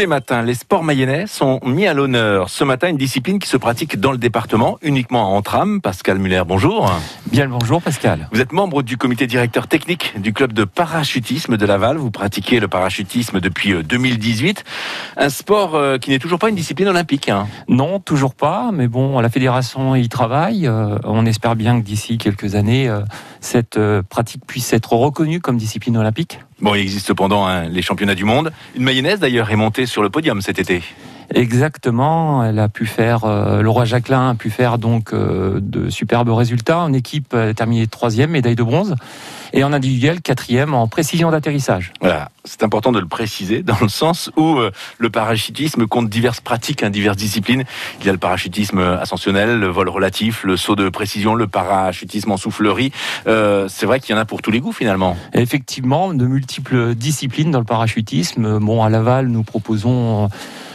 les matins, les sports mayennais sont mis à l'honneur. Ce matin, une discipline qui se pratique dans le département, uniquement en tram. Pascal Muller, bonjour. Bien le bonjour, Pascal. Vous êtes membre du comité directeur technique du club de parachutisme de Laval. Vous pratiquez le parachutisme depuis 2018. Euh, un sport euh, qui n'est toujours pas une discipline olympique. Hein. Non, toujours pas. Mais bon, la fédération y travaille. Euh, on espère bien que d'ici quelques années, cette pratique puisse être reconnue comme discipline olympique. Bon, il existe cependant hein, les championnats du monde. Une mayonnaise d'ailleurs est montée sur le podium cet été. Exactement, elle a pu faire, euh, le roi Jacqueline a pu faire donc euh, de superbes résultats. En équipe, elle a terminé troisième, médaille de bronze, et en individuel, quatrième en précision d'atterrissage. Voilà, c'est important de le préciser dans le sens où euh, le parachutisme compte diverses pratiques, hein, diverses disciplines. Il y a le parachutisme ascensionnel, le vol relatif, le saut de précision, le parachutisme en soufflerie. c'est vrai qu'il y en a pour tous les goûts finalement. Effectivement, de multiples disciplines dans le parachutisme. Bon, à Laval, nous proposons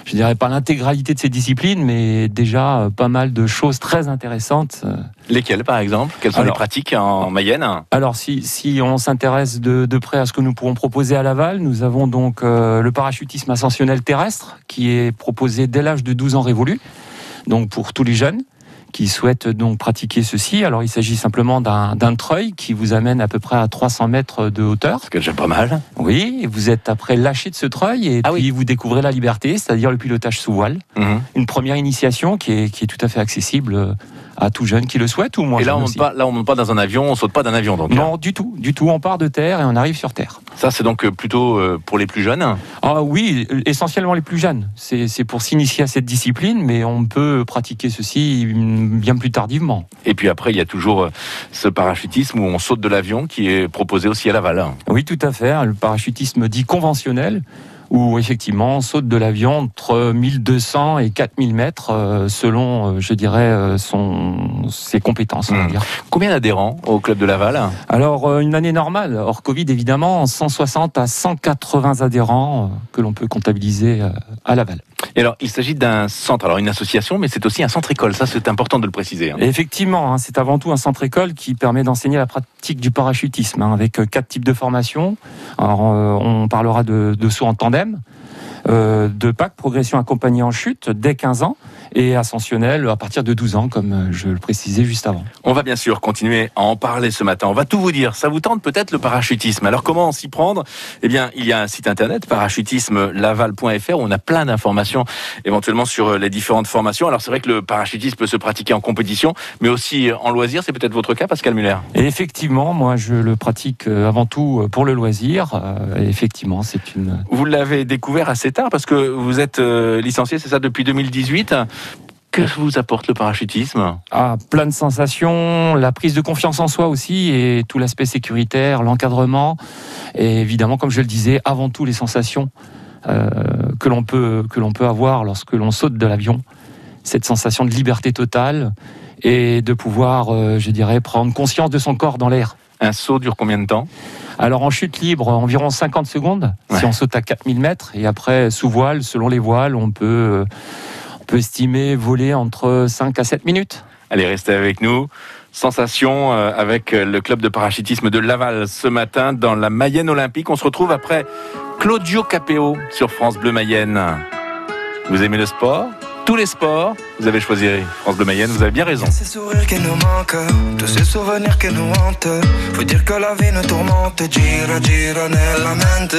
je dirais pas l'intégralité de ces disciplines, mais déjà euh, pas mal de choses très intéressantes. Lesquelles, par exemple? Quelles sont les pratiques en Mayenne? Alors, si, si on s'intéresse de, de, près à ce que nous pourrons proposer à Laval, nous avons donc euh, le parachutisme ascensionnel terrestre, qui est proposé dès l'âge de 12 ans révolu, donc pour tous les jeunes qui souhaitent donc pratiquer ceci. Alors il s'agit simplement d'un treuil qui vous amène à peu près à 300 mètres de hauteur. Ce que déjà pas mal. Oui, vous êtes après lâché de ce treuil et ah puis vous découvrez la liberté, c'est-à-dire le pilotage sous voile. Mhm. Une première initiation qui est, qui est tout à fait accessible à tout jeune qui le souhaite ou moi. Et là, on monte pas, là, on monte pas dans un avion, on saute pas d'un avion, donc. Non, du tout, du tout. On part de terre et on arrive sur terre. Ça, c'est donc euh, plutôt euh, pour les plus jeunes. Ah oui, essentiellement les plus jeunes. C'est pour s'initier à cette discipline, mais on peut pratiquer ceci bien plus tardivement. Et puis après, il y a toujours euh, ce parachutisme où on saute de l'avion qui est proposé aussi à Laval. Oui, tout à fait. Le parachutisme dit conventionnel où effectivement on saute de l'avion entre 1200 et 4000 mètres euh, selon, euh, je dirais, euh, son, ses compétences. On va hmm. dire. Combien d'adhérents au club de Laval Alors une année normale, hors Covid évidemment, 160 à 180 adhérents que l'on peut comptabiliser à Laval. Et alors, il s'agit d'un centre, alors une association, mais c'est aussi un centre école. Ça, c'est important de le préciser. Hein. Effectivement, hein, c'est avant tout un centre école qui permet d'enseigner la pratique du parachutisme, hein, avec quatre types de formations. Alors, on parlera de, de en tandem, euh, de PAC, progression accompagnée en chute, dès 15 ans, et ascensionnel à partir de 12 ans, comme euh, je le précisais juste avant. On va bien sûr continuer à en parler ce matin. On va tout vous dire. Ça vous tente peut-être le parachutisme? Alors comment s'y prendre? Eh bien, il y a un site internet, parachutisme-laval.fr, où on a plein d'informations éventuellement sur euh, les différentes formations. Alors c'est vrai que le parachutisme peut se pratiquer en compétition, mais aussi en loisir. C'est peut-être votre cas, Pascal Muller et Effectivement, moi je le pratique avant tout pour le loisir. Effectivement, c'est une... Vous l'avez découvert parce que vous êtes euh, licencié, c'est ça, depuis 2018. Que vous apporte le parachutisme? Ah, Plein de sensations, la prise de confiance en soi aussi, et tout l'aspect sécuritaire, l'encadrement, et évidemment, comme je le disais, avant tout les sensations euh, que l'on peut, que l'on peut avoir lorsque l'on saute de l'avion. Cette sensation de liberté totale et de pouvoir, euh, je dirais, prendre conscience de son corps dans l'air. Un saut dure combien de temps? Alors en chute libre, environ 50 secondes, si on saute à 4000 mètres. Et après, sous voile, selon les voiles, on peut, euh, on peut estimer voler entre 5 à 7 minutes. Allez, restez avec nous. Sensation euh, avec euh, le club de parachutisme de Laval ce matin dans la Mayenne Olympique. On se retrouve après Claudio Capéo sur France Bleu Mayenne. Vous aimez le sport? Tous les sports. Vous avez choisi France Bleu Mayenne, vous avez bien raison. Ces sourires qui nous manquent, tous ces souvenirs qui nous hantent. Faut dire que la vie nous tourmente, gira, gira nella mente.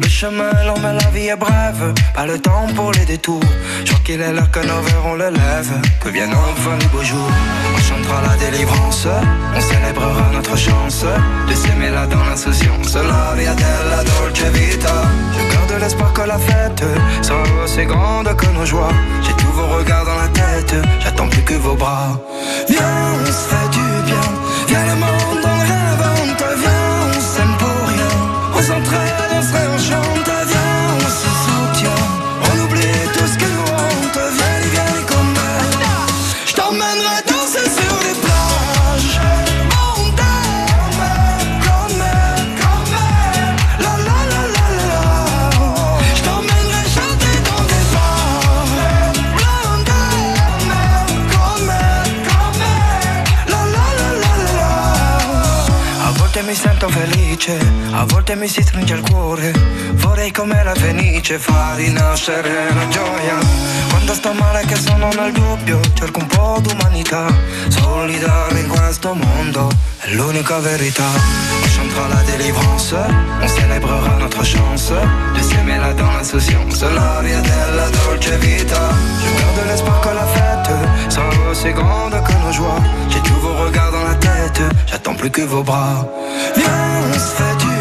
Le chemin long, mais la vie est brève. Pas le temps pour les détours. Je crois qu'il est l'heure que nos verres on le lève. Que viennent enfin les beaux jours. On chantera la délivrance. On célébrera notre chance de s'aimer là dans l'insouciance. La via della dolce vita. Je garde l'espoir que la fête sera aussi grande que nos joies tous vos regards dans la tête. J'attends plus que vos bras. Viens, on se fait du bien. Viens le monde, volte mi sento felice, a volte mi si stringe il cuore. Vorrei come la fenice far rinascere la gioia. Quando sto male che sono nel dubbio, cerco un po' d'umanità. Solidare in questo mondo è l'unica verità. On chantera la délivrance, on célébrera notre chance de s'aimer là dans l'insouciance, la della dolce vita. Je garde l'espoir que la fête sera aussi grande que nos joies. J'attends plus que vos bras. Viens, on se fait du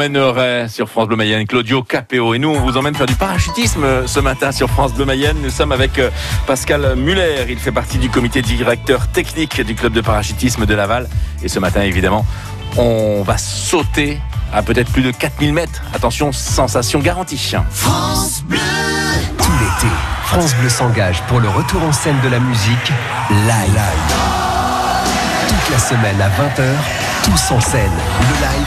t'emmènerai sur France Bleu Mayenne, Claudio Capéo. Et nous, on vous emmène faire du parachutisme euh, ce matin sur France Bleu Mayenne. Nous sommes avec euh, Pascal Muller. Il fait partie du comité directeur technique du club de parachutisme de Laval. Et ce matin, évidemment, on va sauter à peut-être plus de 4000 mètres. Attention, sensation garantie. Tout l'été, France Bleu s'engage pour le retour en scène de la musique live. Toute la semaine à 20h, tous en scène, le live,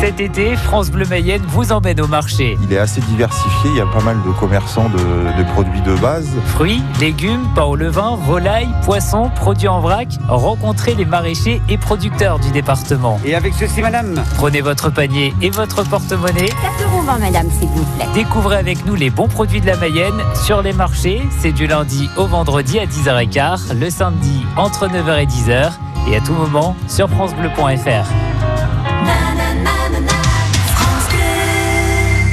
Cet été, France Bleu Mayenne vous emmène au marché. Il est assez diversifié, il y a pas mal de commerçants de, de produits de base. Fruits, légumes, pain au levain, volailles, poissons, produits en vrac. Rencontrez les maraîchers et producteurs du département. Et avec ceci, madame Prenez votre panier et votre porte-monnaie. 4 euros, madame, s'il vous plaît. Découvrez avec nous les bons produits de la Mayenne sur les marchés. C'est du lundi au vendredi à 10h15, le samedi entre 9h et 10h et à tout moment sur francebleu.fr.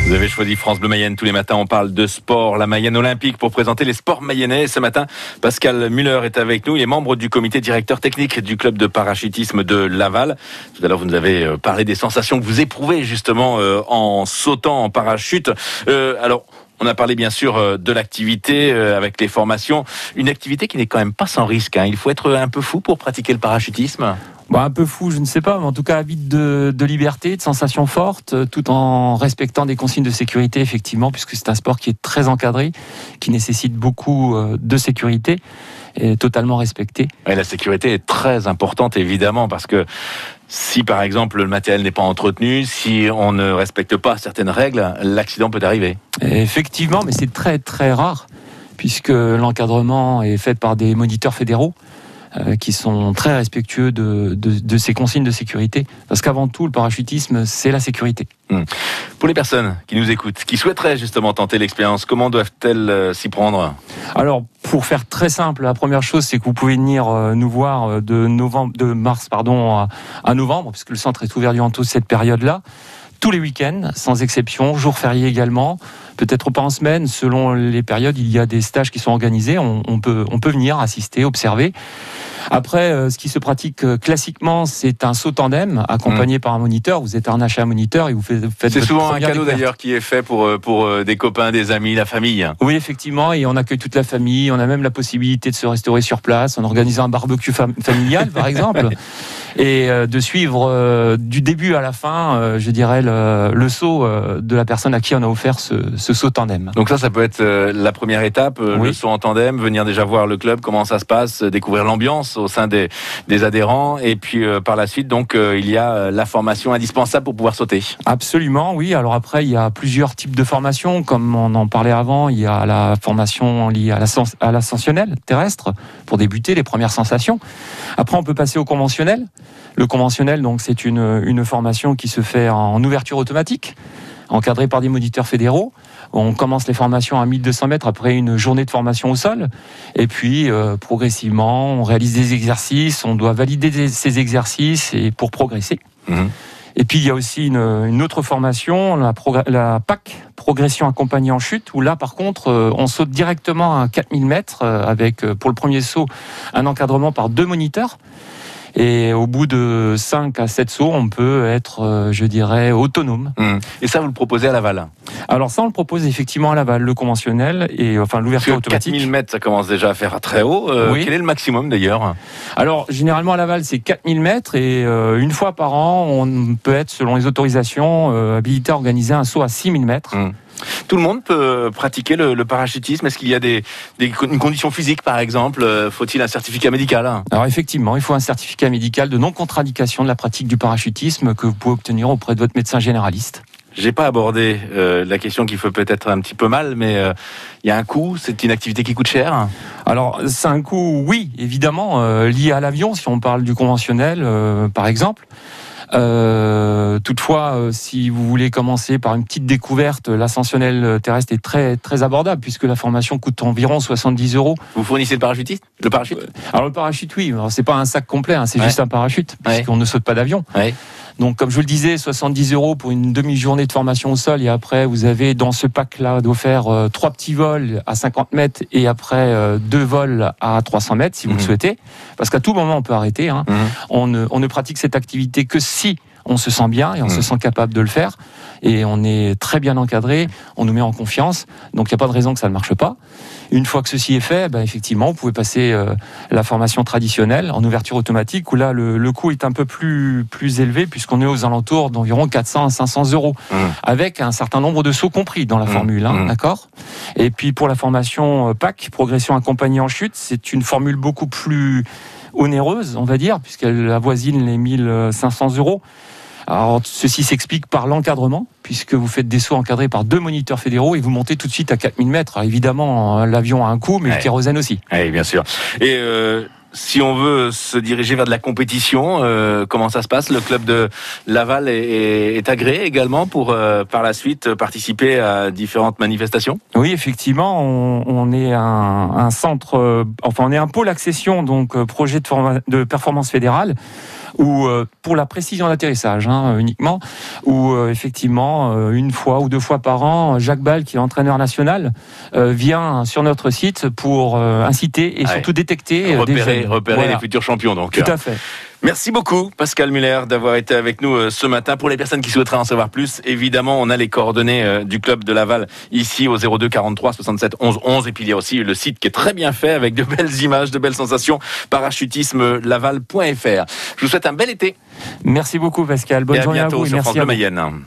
Vous avez choisi France Bleu Mayenne. Tous les matins, on parle de sport, la Mayenne olympique, pour présenter les sports mayennais. Ce matin, Pascal Muller est avec nous. Il est membre du comité directeur technique du club de parachutisme de Laval. Tout à l'heure, vous nous avez euh, parlé des sensations que vous éprouvez justement euh, en sautant en parachute. Euh, alors, on a parlé bien sûr euh, de l'activité euh, avec les formations. Une activité qui n'est quand même pas sans risque. hein. Il faut être un peu fou pour pratiquer le parachutisme. Bon, un peu fou, je ne sais pas, mais en tout cas, avide de, de liberté, de sensations fortes, euh, tout en respectant des consignes de sécurité, effectivement, puisque c'est un sport qui est très encadré, qui nécessite beaucoup de sécurité et totalement respecté. Et la sécurité est très importante, évidemment, parce que si, par exemple, le matériel n'est pas entretenu, si on ne respecte pas certaines règles, l'accident peut arriver. Effectivement, mais c'est très très rare, puisque l'encadrement est fait par des moniteurs fédéraux euh, qui sont très respectueux de, de- de ces consignes de sécurité. Parce qu'avant tout, le parachutisme, c'est la sécurité. Pour les personnes qui nous écoutent, qui souhaiteraient justement tenter l'expérience, comment doivent-elles euh, s'y prendre? Alors, pour faire très simple, la première chose, c'est que vous pouvez venir euh, nous voir euh, de, mars à novembre, puisque le centre est ouvert durant toute cette période-là, tous les week-ends, sans exception, jours fériés également, peut-être pas en semaine, selon les périodes, il y a des stages qui sont organisés, on, on peut, on peut venir assister, observer. Après, euh, ce qui se pratique euh, classiquement, c'est un saut tandem accompagné par un moniteur. Vous êtes harnaché à un moniteur et vous faites, faites C'est souvent un cadeau d'ailleurs qui est fait pour, euh, pour des copains, des amis, la famille. Oui, effectivement, et on accueille toute la famille. On a même la possibilité de se restaurer sur place en organisant un barbecue fam- familial, par exemple, et de suivre euh, du début à la fin, euh, je dirais, le, le saut de la personne à qui on a offert ce, ce saut tandem. Donc ça, ça peut être euh, la première étape, euh, Oui. le saut en tandem, venir déjà voir le club, comment ça se passe, euh, découvrir l'ambiance au sein des, des adhérents, et puis euh, par la suite, donc euh, il y a la formation indispensable pour pouvoir sauter. Absolument, oui. Alors après, il y a plusieurs types de formations, comme on en parlait avant. Il y a la formation liée à l'ascensionnel terrestre pour débuter les premières sensations. Après, on peut passer au conventionnel Le conventionnel, donc, c'est une, une formation qui se fait en ouverture automatique, encadrée par des moniteurs fédéraux. On commence les formations à 1200 mètres après une journée de formation au sol. Et puis, euh, progressivement, on réalise des exercices, on doit valider des- ces exercices et pour progresser. Mhm. Et puis, il y a aussi une, une autre formation, la, PAC, Progression accompagnée en chute, où là, par contre, euh, on saute directement à 4000 mètres euh, avec, pour le premier saut, un encadrement par deux moniteurs. Et au bout de 5 à 7 sauts, on peut être, euh, je dirais, autonome. Mhm. Et ça, vous le proposez à Laval? Alors ça, on le propose effectivement à Laval, le conventionnel et enfin l'ouverture que automatique. 4000 mètres, ça commence déjà à faire très haut. Euh, Oui. Quel est le maximum d'ailleurs? Alors généralement à Laval, c'est 4000 mètres et euh, une fois par an, on peut être, selon les autorisations, euh, habilité à organiser un saut à 6000 mètres. Mhm. Tout le monde peut pratiquer le, le parachutisme Est-ce qu'il y a des, une condition physique, par exemple Euh, Faut-il un certificat médical Alors effectivement, il faut un certificat médical de non-contradiction de la pratique du parachutisme que vous pouvez obtenir auprès de votre médecin généraliste. J'ai pas abordé euh, la question qui fait peut-être un petit peu mal, mais euh, il y a un coût? C'est une activité qui coûte cher. Alors, c'est un coût, oui, évidemment, euh, lié à l'avion, si on parle du conventionnel, par exemple. Euh, toutefois, euh, si vous voulez commencer par une petite découverte, l'ascensionnel terrestre est très très abordable puisque la formation coûte environ 70 euros. Vous fournissez le parachutiste? Le parachute? Alors le parachute, oui, c'est pas un sac complet, hein, c'est Ouais. juste un parachute Ouais. puisqu'on ne saute pas d'avion. Ouais. Donc, comme je vous le disais, 70 euros pour une demi-journée de formation au sol. Et après, vous avez dans ce pack-là d'offert euh, trois petits vols à 50 mètres et après euh, deux vols à 300 mètres, si vous Mhm. le souhaitez. Parce qu'à tout moment, on peut arrêter. hein. Mhm. On, ne, on ne pratique cette activité que si on se sent bien et on Mhm. se sent capable de le faire. Et on est très bien encadré, on nous met en confiance. Donc, il n'y a pas de raison que ça ne marche pas. Une fois que ceci est fait, ben, effectivement, vous pouvez passer euh, la formation traditionnelle en ouverture automatique, où là, le, le coût est un peu plus, plus élevé, puisqu'on est aux alentours d'environ 400 à 500 euros, Mhm. avec un certain nombre de sauts compris dans la Mhm. formule, hein, d'accord d'accord? Et puis pour la formation euh, PAC, progression accompagnée en chute, c'est une formule beaucoup plus onéreuse, on va dire, puisqu'elle avoisine les 1500 euros. Alors, ceci s'explique par l'encadrement, puisque vous faites des sauts encadrés par deux moniteurs fédéraux et vous montez tout de suite à 4000 mètres. Évidemment, euh, l'avion a un coût, mais Ouais. le kérosène aussi. Oui, bien sûr. Et euh, si on veut se diriger vers de la compétition, euh, comment ça se passe? Le club de Laval est, est- est agréé également pour euh, par la suite participer à différentes manifestations? Oui, effectivement, on, on est un, un centre, euh, enfin, on est un pôle accession, donc euh, projet de performance fédérale, où euh, pour la précision d'atterrissage hein, uniquement, où euh, effectivement euh, une fois ou deux fois par an, Jacques Ball, qui est l'entraîneur national, vient sur notre site pour inciter et Ouais. surtout détecter euh, des Repérer, jeunes. repérer Voilà. les futurs champions. Donc, Tout à fait. Merci beaucoup, Pascal Muller, d'avoir été avec nous euh, ce matin. Pour les personnes qui souhaiteraient en savoir plus, évidemment, on a les coordonnées euh, du club de Laval ici au 02 43 67 11 11. Et puis il y a aussi le site qui est très bien fait avec de belles images, de belles sensations. Parachutisme laval.fr. Je vous souhaite un bel été Merci beaucoup, Pascal. Bonne et à journée à vous et sur merci France Bleu. Mayenne.